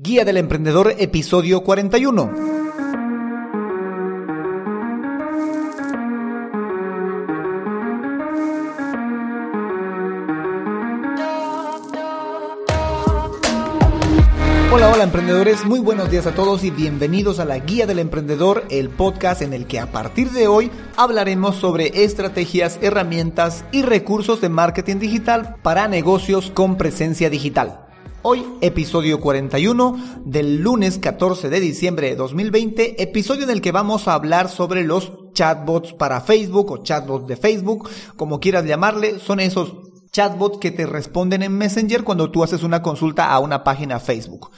Guía del Emprendedor, episodio 41. Hola, hola emprendedores, muy buenos días a todos y bienvenidos a la Guía del Emprendedor, el podcast en el que a partir de hoy hablaremos sobre estrategias, herramientas y recursos de marketing digital para negocios con presencia digital. Hoy, episodio 41 del lunes 14 de diciembre de 2020, episodio en el que vamos a hablar sobre los chatbots para Facebook o chatbots de Facebook, como quieras llamarle, son esos chatbots que te responden en Messenger cuando tú haces una consulta a una página Facebook.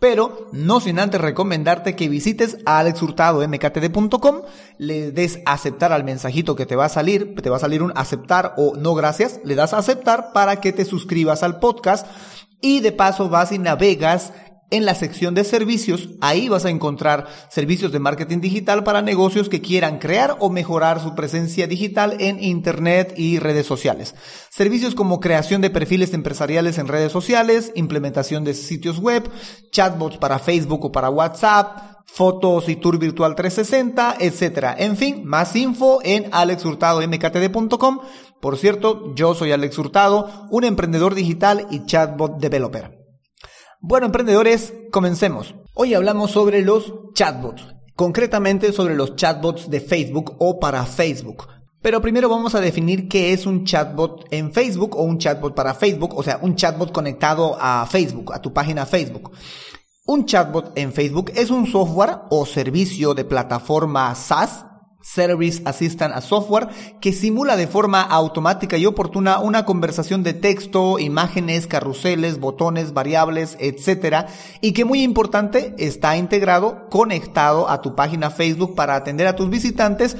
Pero no sin antes recomendarte que visites a alexhurtadomktd.com, le des aceptar al mensajito que te va a salir, te va a salir un aceptar o no gracias, le das aceptar para que te suscribas al podcast y de paso vas y navegas en la sección de servicios, ahí vas a encontrar servicios de marketing digital para negocios que quieran crear o mejorar su presencia digital en Internet y redes sociales. Servicios como creación de perfiles empresariales en redes sociales, implementación de sitios web, chatbots para Facebook o para WhatsApp, fotos y tour virtual 360, etcétera. En fin, más info en alexhurtadomktd.com. Por cierto, yo soy Alex Hurtado, un emprendedor digital y chatbot developer. Bueno, emprendedores, comencemos. Hoy hablamos sobre los chatbots, concretamente sobre los chatbots de Facebook o para Facebook. Pero primero vamos a definir qué es un chatbot en Facebook o un chatbot para Facebook, o sea, un chatbot conectado a Facebook, a tu página Facebook. Un chatbot en Facebook es un software o servicio de plataforma SaaS Service Assistant a Software, que simula de forma automática y oportuna una conversación de texto, imágenes, carruseles, botones, variables, etc. Y que muy importante, está integrado, conectado a tu página Facebook para atender a tus visitantes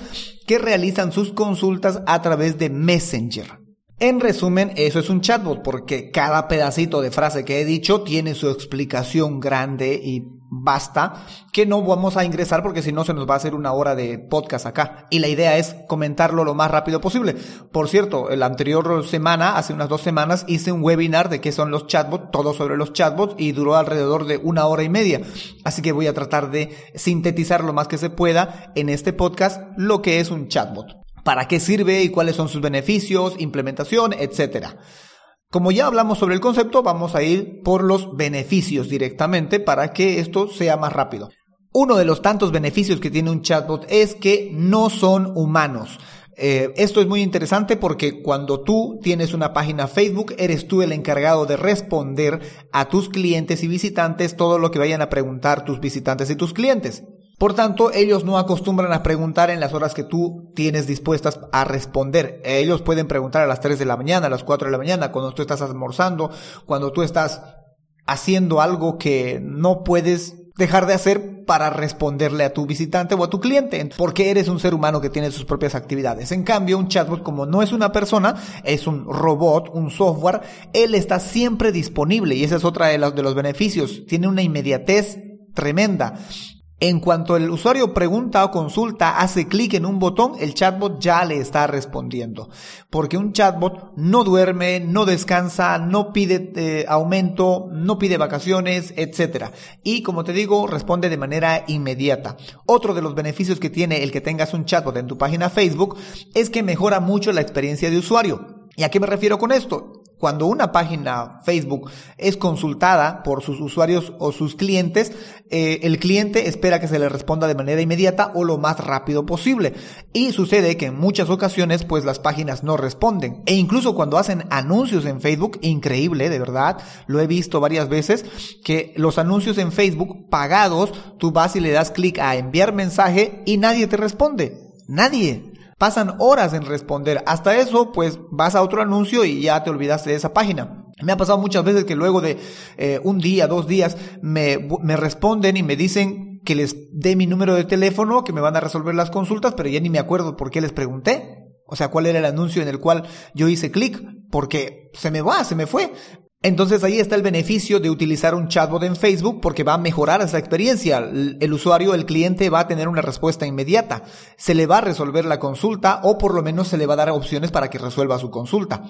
que realizan sus consultas a través de Messenger. En resumen, eso es un chatbot porque cada pedacito de frase que he dicho tiene su explicación grande y basta, que no vamos a ingresar porque si no se nos va a hacer una hora de podcast acá. Y la idea es comentarlo lo más rápido posible. Por cierto, la anterior semana, hace unas dos semanas, hice un webinar de qué son los chatbots, todo sobre los chatbots, y duró alrededor de una hora y media. Así que voy a tratar de sintetizar lo más que se pueda en este podcast lo que es un chatbot. Para qué sirve y cuáles son sus beneficios, implementación, etcétera. Como ya hablamos sobre el concepto, vamos a ir por los beneficios directamente para que esto sea más rápido. Uno de los tantos beneficios que tiene un chatbot es que no son humanos. Eh, esto es muy interesante porque cuando tú tienes una página Facebook, eres tú el encargado de responder a tus clientes y visitantes todo lo que vayan a preguntar tus visitantes y tus clientes. Por tanto, ellos no acostumbran a preguntar en las horas que tú tienes dispuestas a responder. Ellos pueden preguntar a las 3 de la mañana, a las 4 de la mañana, cuando tú estás almorzando, cuando tú estás haciendo algo que no puedes dejar de hacer para responderle a tu visitante o a tu cliente, porque eres un ser humano que tiene sus propias actividades. En cambio, un chatbot como no es una persona, es un robot, un software, él está siempre disponible y ese es otra de los, de los beneficios. Tiene una inmediatez tremenda. En cuanto el usuario pregunta o consulta, hace clic en un botón, el chatbot ya le está respondiendo. Porque un chatbot no duerme, no descansa, no pide eh, aumento, no pide vacaciones, etc. Y como te digo, responde de manera inmediata. Otro de los beneficios que tiene el que tengas un chatbot en tu página Facebook es que mejora mucho la experiencia de usuario. ¿Y a qué me refiero con esto? Cuando una página Facebook es consultada por sus usuarios o sus clientes, eh, el cliente espera que se le responda de manera inmediata o lo más rápido posible. Y sucede que en muchas ocasiones pues las páginas no responden. E incluso cuando hacen anuncios en Facebook, increíble, de verdad, lo he visto varias veces, que los anuncios en Facebook pagados, tú vas y le das clic a enviar mensaje y nadie te responde. Nadie pasan horas en responder. Hasta eso, pues vas a otro anuncio y ya te olvidaste de esa página. Me ha pasado muchas veces que luego de eh, un día, dos días, me, me responden y me dicen que les dé mi número de teléfono, que me van a resolver las consultas, pero ya ni me acuerdo por qué les pregunté. O sea, cuál era el anuncio en el cual yo hice clic, porque se me va, se me fue. Entonces ahí está el beneficio de utilizar un chatbot en Facebook porque va a mejorar esa experiencia. El usuario, el cliente va a tener una respuesta inmediata. Se le va a resolver la consulta o por lo menos se le va a dar opciones para que resuelva su consulta.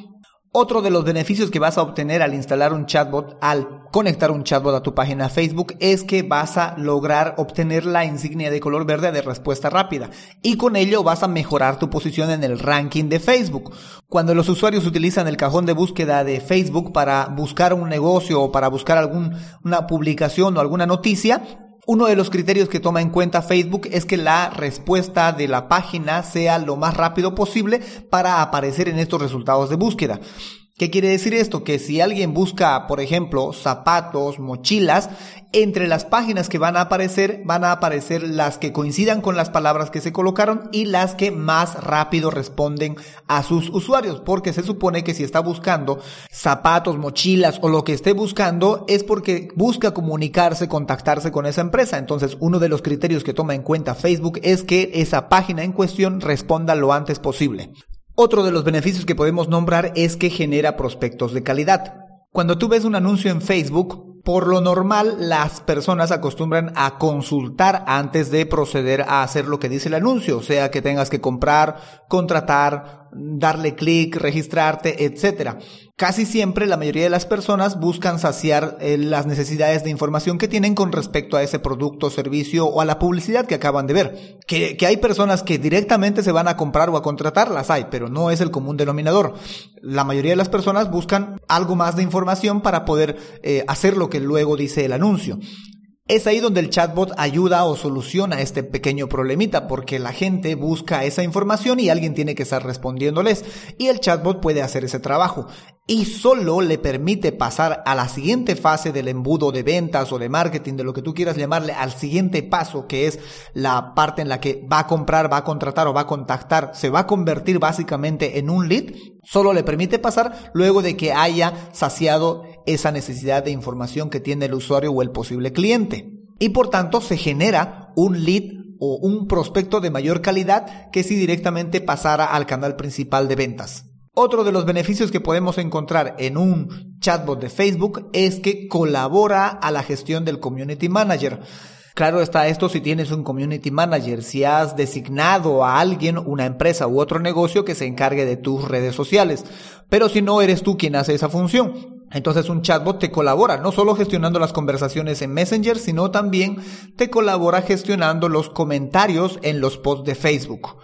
Otro de los beneficios que vas a obtener al instalar un chatbot, al conectar un chatbot a tu página Facebook, es que vas a lograr obtener la insignia de color verde de respuesta rápida. Y con ello vas a mejorar tu posición en el ranking de Facebook. Cuando los usuarios utilizan el cajón de búsqueda de Facebook para buscar un negocio o para buscar alguna publicación o alguna noticia, uno de los criterios que toma en cuenta Facebook es que la respuesta de la página sea lo más rápido posible para aparecer en estos resultados de búsqueda. ¿Qué quiere decir esto? Que si alguien busca, por ejemplo, zapatos, mochilas, entre las páginas que van a aparecer, van a aparecer las que coincidan con las palabras que se colocaron y las que más rápido responden a sus usuarios, porque se supone que si está buscando zapatos, mochilas o lo que esté buscando es porque busca comunicarse, contactarse con esa empresa. Entonces, uno de los criterios que toma en cuenta Facebook es que esa página en cuestión responda lo antes posible. Otro de los beneficios que podemos nombrar es que genera prospectos de calidad. Cuando tú ves un anuncio en Facebook, por lo normal las personas acostumbran a consultar antes de proceder a hacer lo que dice el anuncio, o sea que tengas que comprar, contratar, darle clic, registrarte, etcétera. Casi siempre la mayoría de las personas buscan saciar eh, las necesidades de información que tienen con respecto a ese producto, servicio o a la publicidad que acaban de ver. Que, que, hay personas que directamente se van a comprar o a contratar, las hay, pero no es el común denominador. La mayoría de las personas buscan algo más de información para poder eh, hacer lo que luego dice el anuncio. Es ahí donde el chatbot ayuda o soluciona este pequeño problemita, porque la gente busca esa información y alguien tiene que estar respondiéndoles, y el chatbot puede hacer ese trabajo. Y solo le permite pasar a la siguiente fase del embudo de ventas o de marketing, de lo que tú quieras llamarle, al siguiente paso, que es la parte en la que va a comprar, va a contratar o va a contactar, se va a convertir básicamente en un lead, solo le permite pasar luego de que haya saciado esa necesidad de información que tiene el usuario o el posible cliente. Y por tanto se genera un lead o un prospecto de mayor calidad que si directamente pasara al canal principal de ventas. Otro de los beneficios que podemos encontrar en un chatbot de Facebook es que colabora a la gestión del community manager. Claro está esto si tienes un community manager, si has designado a alguien, una empresa u otro negocio que se encargue de tus redes sociales. Pero si no eres tú quien hace esa función, entonces un chatbot te colabora, no solo gestionando las conversaciones en Messenger, sino también te colabora gestionando los comentarios en los posts de Facebook.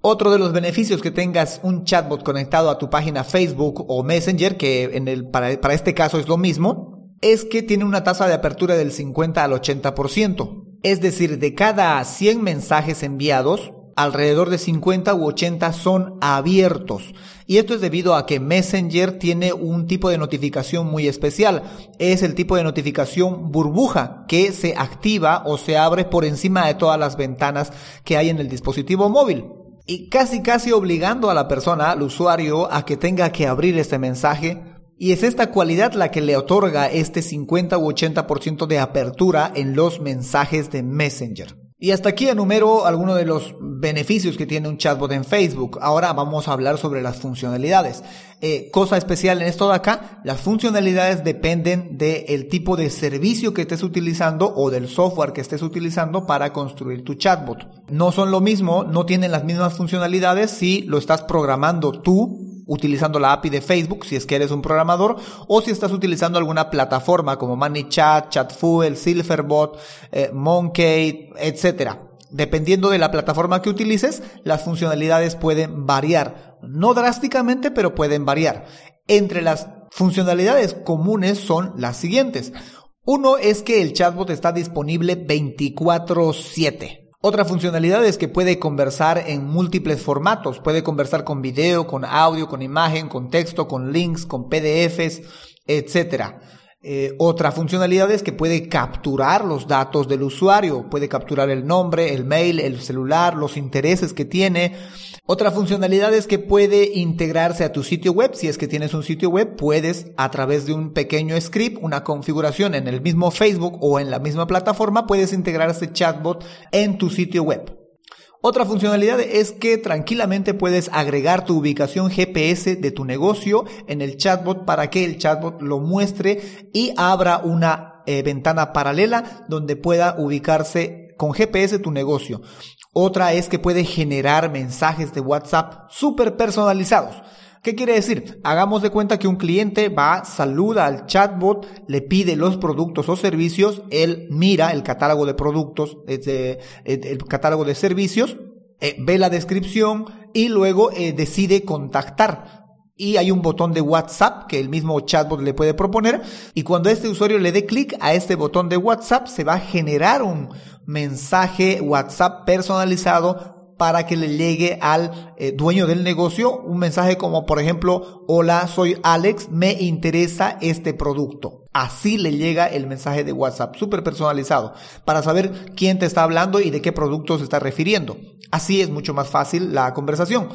Otro de los beneficios que tengas un chatbot conectado a tu página Facebook o Messenger, que en el, para, para este caso es lo mismo, es que tiene una tasa de apertura del 50 al 80%. Es decir, de cada 100 mensajes enviados, alrededor de 50 u 80 son abiertos. Y esto es debido a que Messenger tiene un tipo de notificación muy especial. Es el tipo de notificación burbuja que se activa o se abre por encima de todas las ventanas que hay en el dispositivo móvil y casi casi obligando a la persona, al usuario, a que tenga que abrir este mensaje. Y es esta cualidad la que le otorga este 50 u 80% de apertura en los mensajes de Messenger. Y hasta aquí enumero algunos de los beneficios que tiene un chatbot en Facebook. Ahora vamos a hablar sobre las funcionalidades. Eh, cosa especial en esto de acá, las funcionalidades dependen del tipo de servicio que estés utilizando o del software que estés utilizando para construir tu chatbot. No son lo mismo, no tienen las mismas funcionalidades si lo estás programando tú utilizando la API de Facebook, si es que eres un programador, o si estás utilizando alguna plataforma como ManyChat, ChatFuel, Silverbot, eh, Monkey, etc. Dependiendo de la plataforma que utilices, las funcionalidades pueden variar. No drásticamente, pero pueden variar. Entre las funcionalidades comunes son las siguientes. Uno es que el chatbot está disponible 24/7. Otra funcionalidad es que puede conversar en múltiples formatos. Puede conversar con video, con audio, con imagen, con texto, con links, con PDFs, etc. Eh, otra funcionalidad es que puede capturar los datos del usuario, puede capturar el nombre, el mail, el celular, los intereses que tiene. Otra funcionalidad es que puede integrarse a tu sitio web. Si es que tienes un sitio web, puedes a través de un pequeño script, una configuración en el mismo Facebook o en la misma plataforma, puedes integrar este chatbot en tu sitio web. Otra funcionalidad es que tranquilamente puedes agregar tu ubicación GPS de tu negocio en el chatbot para que el chatbot lo muestre y abra una eh, ventana paralela donde pueda ubicarse con GPS tu negocio. Otra es que puede generar mensajes de WhatsApp súper personalizados. ¿Qué quiere decir? Hagamos de cuenta que un cliente va, saluda al chatbot, le pide los productos o servicios, él mira el catálogo de productos, el catálogo de servicios, eh, ve la descripción y luego eh, decide contactar y hay un botón de WhatsApp que el mismo chatbot le puede proponer y cuando este usuario le dé clic a este botón de WhatsApp se va a generar un mensaje WhatsApp personalizado para que le llegue al eh, dueño del negocio un mensaje como por ejemplo, hola, soy Alex, me interesa este producto. Así le llega el mensaje de WhatsApp, súper personalizado, para saber quién te está hablando y de qué producto se está refiriendo. Así es mucho más fácil la conversación.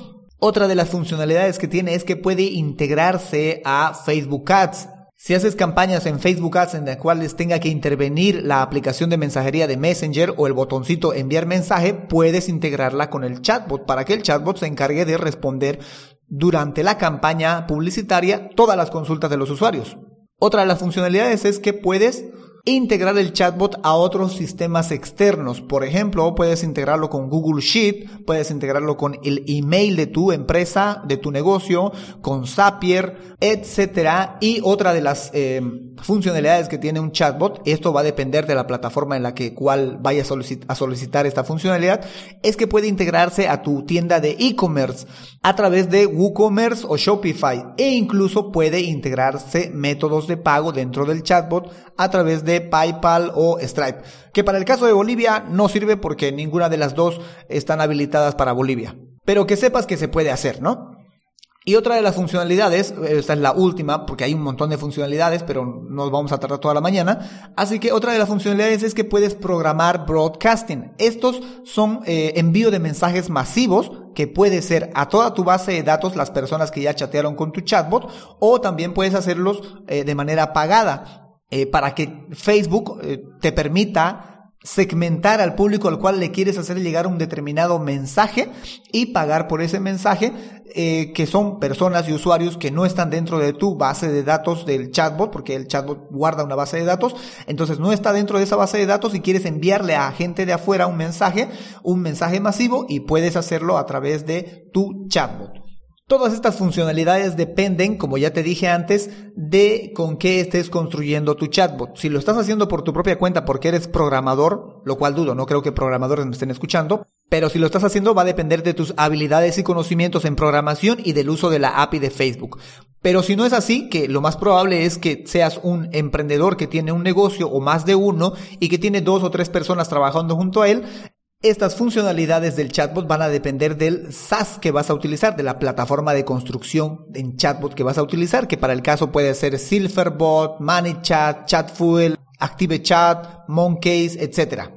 Otra de las funcionalidades que tiene es que puede integrarse a Facebook Ads. Si haces campañas en Facebook Ads en las cuales tenga que intervenir la aplicación de mensajería de Messenger o el botoncito enviar mensaje, puedes integrarla con el chatbot para que el chatbot se encargue de responder durante la campaña publicitaria todas las consultas de los usuarios. Otra de las funcionalidades es que puedes integrar el chatbot a otros sistemas externos. Por ejemplo, puedes integrarlo con Google Sheet, puedes integrarlo con el email de tu empresa, de tu negocio, con Zapier, etcétera. Y otra de las eh, funcionalidades que tiene un chatbot, esto va a depender de la plataforma en la que cual vaya a solicitar esta funcionalidad, es que puede integrarse a tu tienda de e-commerce a través de WooCommerce o Shopify e incluso puede integrarse métodos de pago dentro del chatbot a través de PayPal o Stripe, que para el caso de Bolivia no sirve porque ninguna de las dos están habilitadas para Bolivia. Pero que sepas que se puede hacer, ¿no? Y otra de las funcionalidades, esta es la última, porque hay un montón de funcionalidades, pero nos vamos a tardar toda la mañana. Así que otra de las funcionalidades es que puedes programar broadcasting. Estos son eh, envío de mensajes masivos que puede ser a toda tu base de datos las personas que ya chatearon con tu chatbot o también puedes hacerlos eh, de manera pagada. Eh, para que Facebook eh, te permita segmentar al público al cual le quieres hacer llegar un determinado mensaje y pagar por ese mensaje, eh, que son personas y usuarios que no están dentro de tu base de datos del chatbot, porque el chatbot guarda una base de datos, entonces no está dentro de esa base de datos y quieres enviarle a gente de afuera un mensaje, un mensaje masivo y puedes hacerlo a través de tu chatbot. Todas estas funcionalidades dependen, como ya te dije antes, de con qué estés construyendo tu chatbot. Si lo estás haciendo por tu propia cuenta porque eres programador, lo cual dudo, no creo que programadores me estén escuchando, pero si lo estás haciendo va a depender de tus habilidades y conocimientos en programación y del uso de la API de Facebook. Pero si no es así, que lo más probable es que seas un emprendedor que tiene un negocio o más de uno y que tiene dos o tres personas trabajando junto a él, estas funcionalidades del chatbot van a depender del SaaS que vas a utilizar, de la plataforma de construcción en chatbot que vas a utilizar, que para el caso puede ser Silverbot, ManyChat, ChatFuel, ActiveChat, Moncase, etc.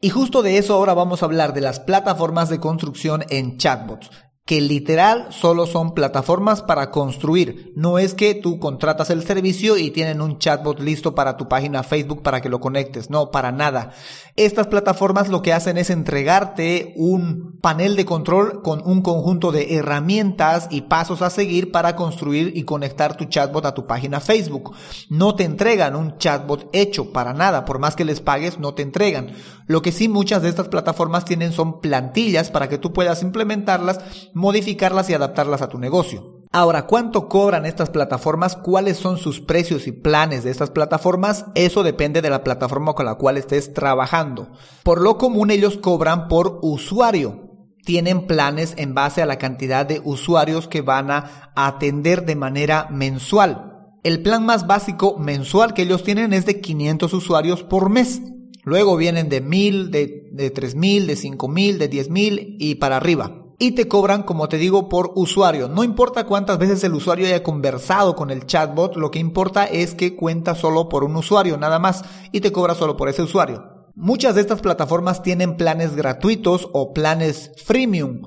Y justo de eso ahora vamos a hablar de las plataformas de construcción en chatbots que literal solo son plataformas para construir. No es que tú contratas el servicio y tienen un chatbot listo para tu página Facebook para que lo conectes. No, para nada. Estas plataformas lo que hacen es entregarte un panel de control con un conjunto de herramientas y pasos a seguir para construir y conectar tu chatbot a tu página Facebook. No te entregan un chatbot hecho para nada. Por más que les pagues, no te entregan. Lo que sí muchas de estas plataformas tienen son plantillas para que tú puedas implementarlas modificarlas y adaptarlas a tu negocio. Ahora, ¿cuánto cobran estas plataformas? ¿Cuáles son sus precios y planes de estas plataformas? Eso depende de la plataforma con la cual estés trabajando. Por lo común ellos cobran por usuario. Tienen planes en base a la cantidad de usuarios que van a atender de manera mensual. El plan más básico mensual que ellos tienen es de 500 usuarios por mes. Luego vienen de 1000, de, de 3000, de 5000, de 10000 y para arriba y te cobran, como te digo, por usuario. No importa cuántas veces el usuario haya conversado con el chatbot, lo que importa es que cuenta solo por un usuario, nada más, y te cobra solo por ese usuario. Muchas de estas plataformas tienen planes gratuitos o planes freemium.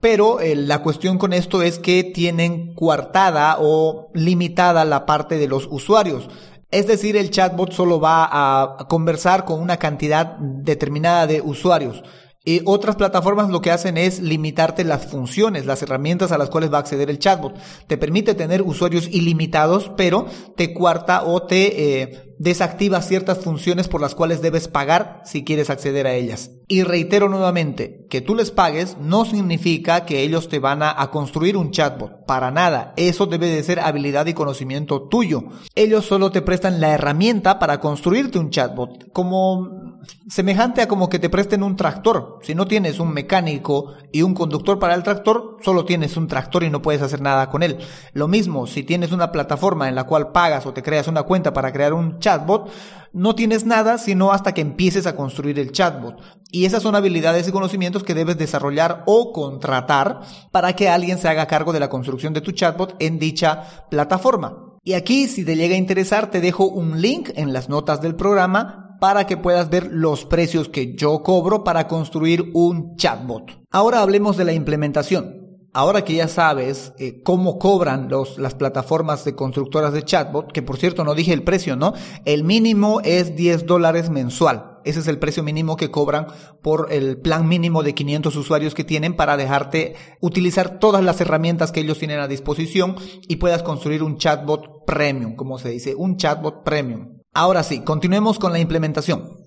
Pero eh, la cuestión con esto es que tienen coartada o limitada la parte de los usuarios. Es decir, el chatbot solo va a conversar con una cantidad determinada de usuarios Y otras plataformas lo que hacen es limitarte las funciones, las herramientas a las cuales va a acceder el chatbot. Te permite tener usuarios ilimitados, pero te cuarta o te eh, desactiva ciertas funciones por las cuales debes pagar si quieres acceder a ellas. Y reitero nuevamente, que tú les pagues no significa que ellos te van a, a construir un chatbot. Para nada. Eso debe de ser habilidad y conocimiento tuyo. Ellos solo te prestan la herramienta para construirte un chatbot. Como semejante a como que te presten un tractor. Si no tienes un mecánico y un conductor para el tractor, solo tienes un tractor y no puedes hacer nada con él. Lo mismo, si tienes una plataforma en la cual pagas o te creas una cuenta para crear un chatbot, no tienes nada sino hasta que empieces a construir el chatbot. Y esas son habilidades y conocimientos que debes desarrollar o contratar para que alguien se haga cargo de la construcción de tu chatbot en dicha plataforma. Y aquí, si te llega a interesar, te dejo un link en las notas del programa para que puedas ver los precios que yo cobro para construir un chatbot. Ahora hablemos de la implementación. Ahora que ya sabes eh, cómo cobran los, las plataformas de constructoras de chatbot, que por cierto no dije el precio, ¿no? El mínimo es 10 dólares mensual. Ese es el precio mínimo que cobran por el plan mínimo de 500 usuarios que tienen para dejarte utilizar todas las herramientas que ellos tienen a disposición y puedas construir un chatbot premium, como se dice, un chatbot premium. Ahora sí, continuemos con la implementación.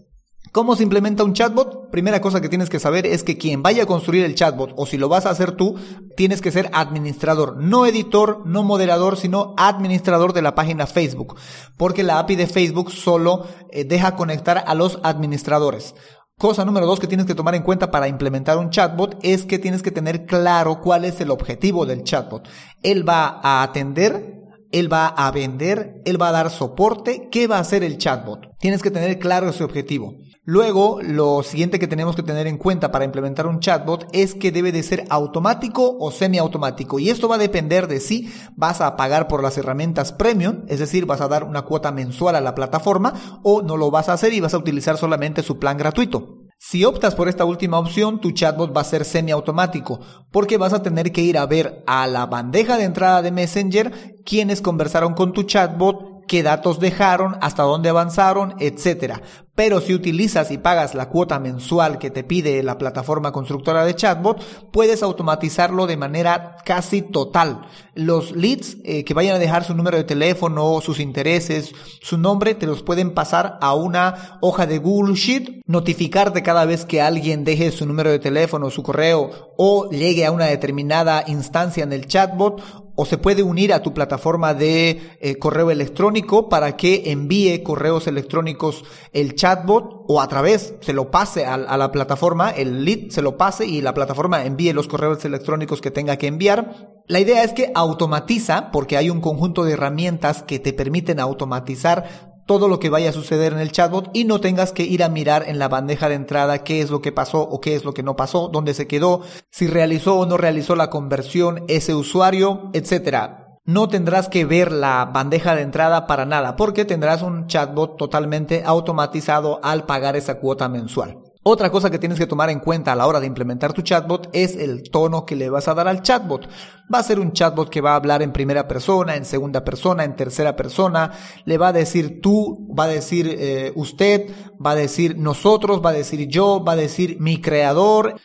¿Cómo se implementa un chatbot? Primera cosa que tienes que saber es que quien vaya a construir el chatbot o si lo vas a hacer tú, tienes que ser administrador, no editor, no moderador, sino administrador de la página Facebook, porque la API de Facebook solo eh, deja conectar a los administradores. Cosa número dos que tienes que tomar en cuenta para implementar un chatbot es que tienes que tener claro cuál es el objetivo del chatbot. Él va a atender él va a vender, él va a dar soporte, ¿qué va a hacer el chatbot? Tienes que tener claro ese objetivo. Luego, lo siguiente que tenemos que tener en cuenta para implementar un chatbot es que debe de ser automático o semiautomático. Y esto va a depender de si vas a pagar por las herramientas premium, es decir, vas a dar una cuota mensual a la plataforma o no lo vas a hacer y vas a utilizar solamente su plan gratuito. Si optas por esta última opción, tu chatbot va a ser semiautomático, porque vas a tener que ir a ver a la bandeja de entrada de Messenger quienes conversaron con tu chatbot qué datos dejaron, hasta dónde avanzaron, etcétera. Pero si utilizas y pagas la cuota mensual que te pide la plataforma constructora de chatbot, puedes automatizarlo de manera casi total. Los leads eh, que vayan a dejar su número de teléfono, sus intereses, su nombre, te los pueden pasar a una hoja de Google Sheet, notificarte cada vez que alguien deje su número de teléfono, su correo o llegue a una determinada instancia en el chatbot o se puede unir a tu plataforma de eh, correo electrónico para que envíe correos electrónicos el chatbot o a través se lo pase a, a, la plataforma, el lead se lo pase y la plataforma envíe los correos electrónicos que tenga que enviar. La idea es que automatiza porque hay un conjunto de herramientas que te permiten automatizar todo lo que vaya a suceder en el chatbot y no tengas que ir a mirar en la bandeja de entrada qué es lo que pasó o qué es lo que no pasó, dónde se quedó, si realizó o no realizó la conversión ese usuario, etcétera. No tendrás que ver la bandeja de entrada para nada porque tendrás un chatbot totalmente automatizado al pagar esa cuota mensual. Otra cosa que tienes que tomar en cuenta a la hora de implementar tu chatbot es el tono que le vas a dar al chatbot. Va a ser un chatbot que va a hablar en primera persona, en segunda persona, en tercera persona. Le va a decir tú, va a decir eh, usted, va a decir nosotros, va a decir yo, va a decir mi creador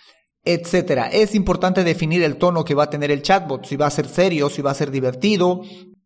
etcétera. Es importante definir el tono que va a tener el chatbot, si va a ser serio, si va a ser divertido,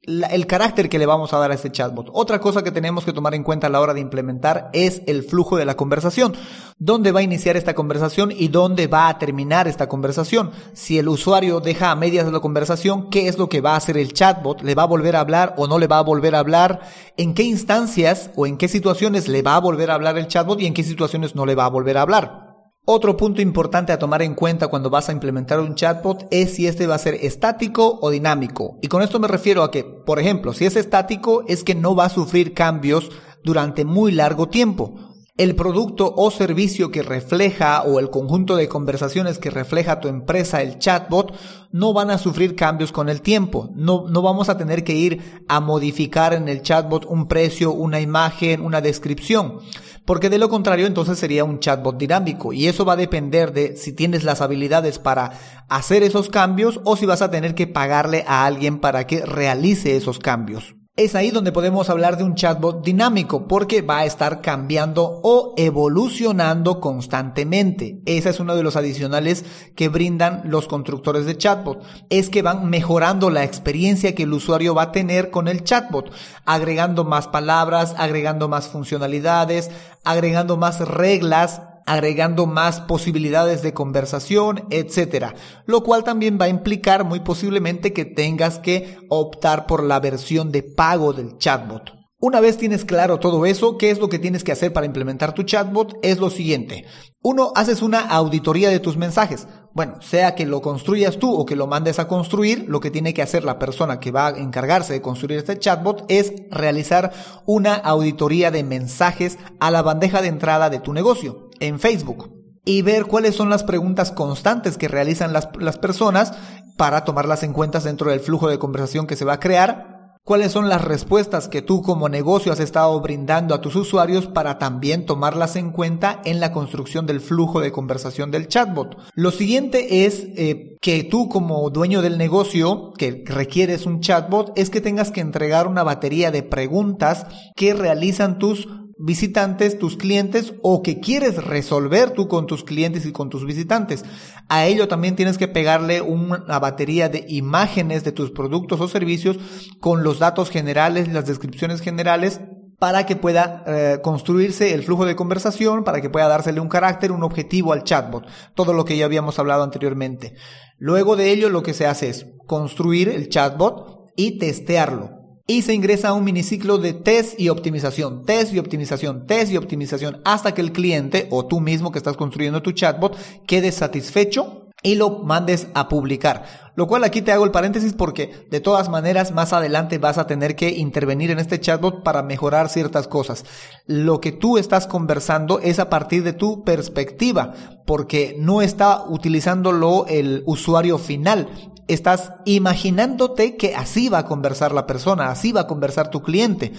el carácter que le vamos a dar a este chatbot. Otra cosa que tenemos que tomar en cuenta a la hora de implementar es el flujo de la conversación. ¿Dónde va a iniciar esta conversación y dónde va a terminar esta conversación? Si el usuario deja a medias la conversación, ¿qué es lo que va a hacer el chatbot? ¿Le va a volver a hablar o no le va a volver a hablar? ¿En qué instancias o en qué situaciones le va a volver a hablar el chatbot y en qué situaciones no le va a volver a hablar? Otro punto importante a tomar en cuenta cuando vas a implementar un chatbot es si este va a ser estático o dinámico. Y con esto me refiero a que, por ejemplo, si es estático es que no va a sufrir cambios durante muy largo tiempo. El producto o servicio que refleja o el conjunto de conversaciones que refleja tu empresa, el chatbot, no van a sufrir cambios con el tiempo. No, no vamos a tener que ir a modificar en el chatbot un precio, una imagen, una descripción porque de lo contrario entonces sería un chatbot dinámico y eso va a depender de si tienes las habilidades para hacer esos cambios o si vas a tener que pagarle a alguien para que realice esos cambios. Es ahí donde podemos hablar de un chatbot dinámico porque va a estar cambiando o evolucionando constantemente. Ese es uno de los adicionales que brindan los constructores de chatbot. Es que van mejorando la experiencia que el usuario va a tener con el chatbot, agregando más palabras, agregando más funcionalidades, agregando más reglas agregando más posibilidades de conversación, etcétera, lo cual también va a implicar muy posiblemente que tengas que optar por la versión de pago del chatbot. Una vez tienes claro todo eso, ¿qué es lo que tienes que hacer para implementar tu chatbot? Es lo siguiente. Uno, haces una auditoría de tus mensajes. Bueno, sea que lo construyas tú o que lo mandes a construir, lo que tiene que hacer la persona que va a encargarse de construir este chatbot es realizar una auditoría de mensajes a la bandeja de entrada de tu negocio en Facebook y ver cuáles son las preguntas constantes que realizan las, las personas para tomarlas en cuenta dentro del flujo de conversación que se va a crear cuáles son las respuestas que tú como negocio has estado brindando a tus usuarios para también tomarlas en cuenta en la construcción del flujo de conversación del chatbot. Lo siguiente es eh, que tú como dueño del negocio que requieres un chatbot es que tengas que entregar una batería de preguntas que realizan tus visitantes, tus clientes o que quieres resolver tú con tus clientes y con tus visitantes. A ello también tienes que pegarle una batería de imágenes de tus productos o servicios con los datos generales, las descripciones generales para que pueda eh, construirse el flujo de conversación, para que pueda dársele un carácter, un objetivo al chatbot, todo lo que ya habíamos hablado anteriormente. Luego de ello lo que se hace es construir el chatbot y testearlo y se ingresa a un miniciclo de test y optimización, test y optimización, test y optimización, hasta que el cliente o tú mismo que estás construyendo tu chatbot quede satisfecho y lo mandes a publicar. Lo cual aquí te hago el paréntesis porque de todas maneras más adelante vas a tener que intervenir en este chatbot para mejorar ciertas cosas. Lo que tú estás conversando es a partir de tu perspectiva porque no está utilizándolo el usuario final estás imaginándote que así va a conversar la persona, así va a conversar tu cliente.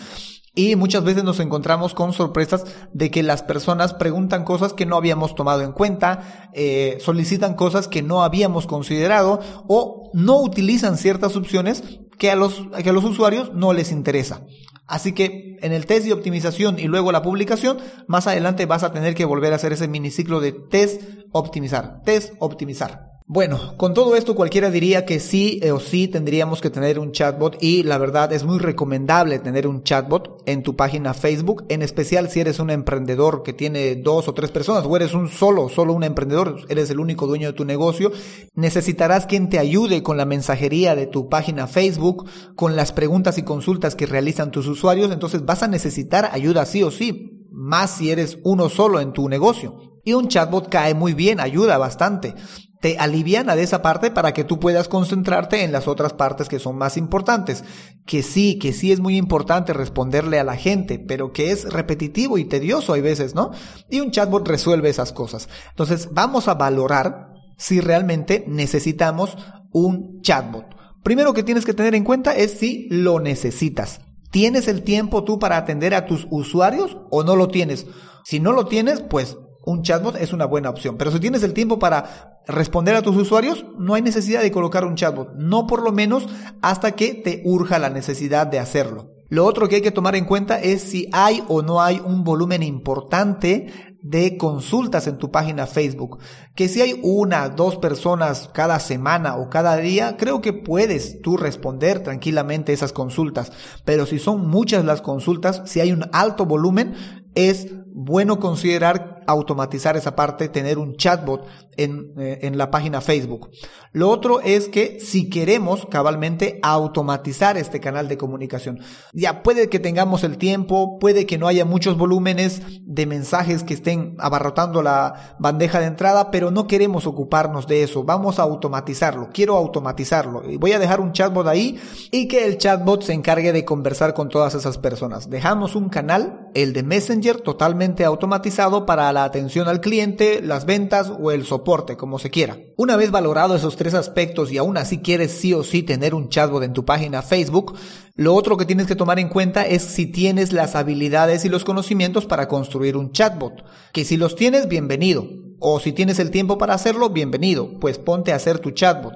Y muchas veces nos encontramos con sorpresas de que las personas preguntan cosas que no habíamos tomado en cuenta, eh, solicitan cosas que no habíamos considerado o no utilizan ciertas opciones que a los, que a los usuarios no les interesa. Así que en el test de optimización y luego la publicación, más adelante vas a tener que volver a hacer ese miniciclo de test, optimizar, test, optimizar. Bueno, con todo esto cualquiera diría que sí eh, o sí tendríamos que tener un chatbot y la verdad es muy recomendable tener un chatbot en tu página Facebook, en especial si eres un emprendedor que tiene dos o tres personas o eres un solo, solo un emprendedor, eres el único dueño de tu negocio, necesitarás quien te ayude con la mensajería de tu página Facebook, con las preguntas y consultas que realizan tus usuarios, entonces vas a necesitar ayuda sí o sí, más si eres uno solo en tu negocio. Y un chatbot cae muy bien, ayuda bastante te aliviana de esa parte para que tú puedas concentrarte en las otras partes que son más importantes. Que sí, que sí es muy importante responderle a la gente, pero que es repetitivo y tedioso hay veces, ¿no? Y un chatbot resuelve esas cosas. Entonces, vamos a valorar si realmente necesitamos un chatbot. Primero que tienes que tener en cuenta es si lo necesitas. ¿Tienes el tiempo tú para atender a tus usuarios o no lo tienes? Si no lo tienes, pues un chatbot es una buena opción. Pero si tienes el tiempo para responder a tus usuarios, no hay necesidad de colocar un chatbot. No por lo menos hasta que te urja la necesidad de hacerlo. Lo otro que hay que tomar en cuenta es si hay o no hay un volumen importante de consultas en tu página Facebook. Que si hay una, dos personas cada semana o cada día, creo que puedes tú responder tranquilamente esas consultas. Pero si son muchas las consultas, si hay un alto volumen, es bueno considerar automatizar esa parte, tener un chatbot en, eh, en, la página Facebook. Lo otro es que si queremos cabalmente automatizar este canal de comunicación, ya puede que tengamos el tiempo, puede que no haya muchos volúmenes de mensajes que estén abarrotando la bandeja de entrada, pero no queremos ocuparnos de eso, vamos a automatizarlo, quiero automatizarlo voy a dejar un chatbot ahí y que el chatbot se encargue de conversar con todas esas personas. Dejamos un canal, el de Messenger, totalmente automatizado para la atención al cliente, las ventas o el soporte, como se quiera. Una vez valorado esos tres aspectos y aún así quieres sí o sí tener un chatbot en tu página Facebook, lo otro que tienes que tomar en cuenta es si tienes las habilidades y los conocimientos para construir un chatbot. Que si los tienes, bienvenido. O si tienes el tiempo para hacerlo, bienvenido, pues ponte a hacer tu chatbot.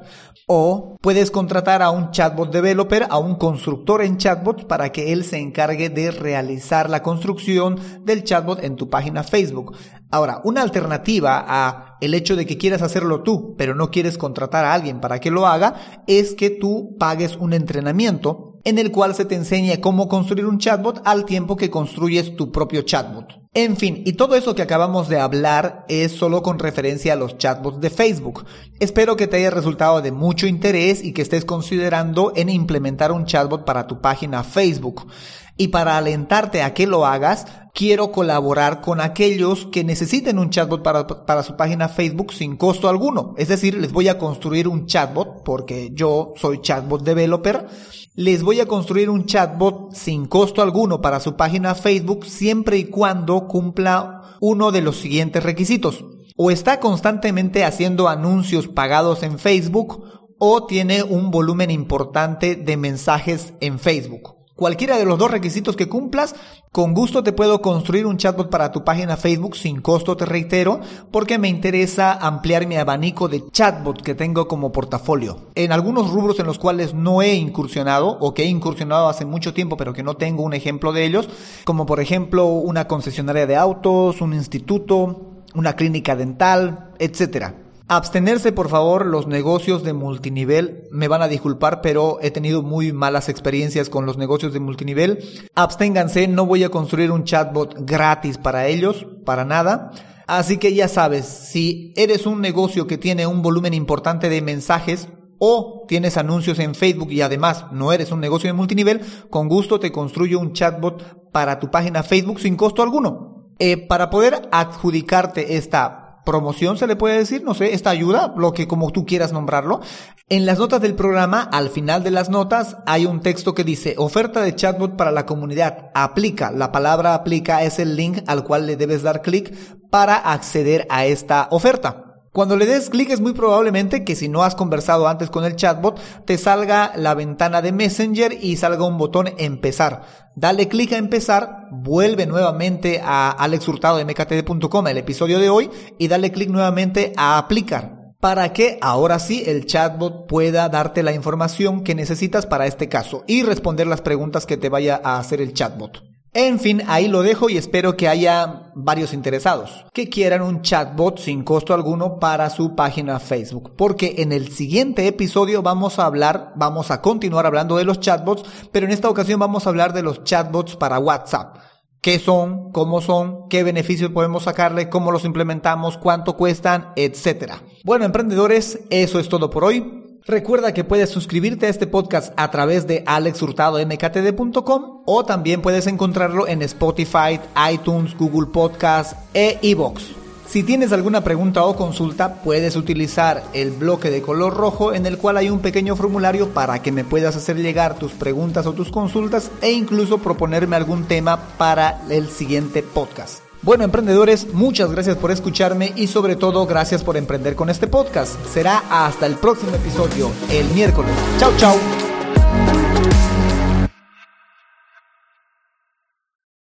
O puedes contratar a un chatbot developer, a un constructor en chatbot para que él se encargue de realizar la construcción del chatbot en tu página Facebook. Ahora, una alternativa a el hecho de que quieras hacerlo tú, pero no quieres contratar a alguien para que lo haga, es que tú pagues un entrenamiento en el cual se te enseña cómo construir un chatbot al tiempo que construyes tu propio chatbot. En fin, y todo eso que acabamos de hablar es solo con referencia a los chatbots de Facebook. Espero que te haya resultado de mucho interés y que estés considerando en implementar un chatbot para tu página Facebook. Y para alentarte a que lo hagas, quiero colaborar con aquellos que necesiten un chatbot para, para, su página Facebook sin costo alguno. Es decir, les voy a construir un chatbot, porque yo soy chatbot developer. Les voy a construir un chatbot sin costo alguno para su página Facebook siempre y cuando cumpla uno de los siguientes requisitos. O está constantemente haciendo anuncios pagados en Facebook o tiene un volumen importante de mensajes en Facebook. Cualquiera de los dos requisitos que cumplas, con gusto te puedo construir un chatbot para tu página Facebook sin costo, te reitero, porque me interesa ampliar mi abanico de chatbot que tengo como portafolio. En algunos rubros en los cuales no he incursionado o que he incursionado hace mucho tiempo pero que no tengo un ejemplo de ellos, como por ejemplo una concesionaria de autos, un instituto, una clínica dental, etcétera. Abstenerse, por favor, los negocios de multinivel. Me van a disculpar, pero he tenido muy malas experiencias con los negocios de multinivel. Absténganse, no voy a construir un chatbot gratis para ellos, para nada. Así que ya sabes, si eres un negocio que tiene un volumen importante de mensajes, o tienes anuncios en Facebook y además no eres un negocio de multinivel, con gusto te construyo un chatbot para tu página Facebook sin costo alguno. Eh, para poder adjudicarte esta promoción se le puede decir, no sé, esta ayuda, lo que como tú quieras nombrarlo. En las notas del programa, al final de las notas, hay un texto que dice oferta de chatbot para la comunidad. Aplica. La palabra aplica es el link al cual le debes dar clic para acceder a esta oferta. Cuando le des clic es muy probablemente que si no has conversado antes con el chatbot, te salga la ventana de Messenger y salga un botón empezar. Dale clic a empezar, vuelve nuevamente a alexhurtado.mktd.com el episodio de hoy y dale clic nuevamente a aplicar para que ahora sí el chatbot pueda darte la información que necesitas para este caso y responder las preguntas que te vaya a hacer el chatbot. En fin, ahí lo dejo y espero que haya varios interesados que quieran un chatbot sin costo alguno para su página Facebook. Porque en el siguiente episodio vamos a hablar, vamos a continuar hablando de los chatbots, pero en esta ocasión vamos a hablar de los chatbots para WhatsApp. ¿Qué son? ¿Cómo son? ¿Qué beneficios podemos sacarle? ¿Cómo los implementamos? ¿Cuánto cuestan? Etcétera. Bueno, emprendedores, eso es todo por hoy. Recuerda que puedes suscribirte a este podcast a través de alexhurtadomktd.com o también puedes encontrarlo en Spotify, iTunes, Google Podcast e iVoox. Si tienes alguna pregunta o consulta, puedes utilizar el bloque de color rojo en el cual hay un pequeño formulario para que me puedas hacer llegar tus preguntas o tus consultas e incluso proponerme algún tema para el siguiente podcast. Bueno, emprendedores, muchas gracias por escucharme y sobre todo gracias por emprender con este podcast. Será hasta el próximo episodio, el miércoles. Chao, chao.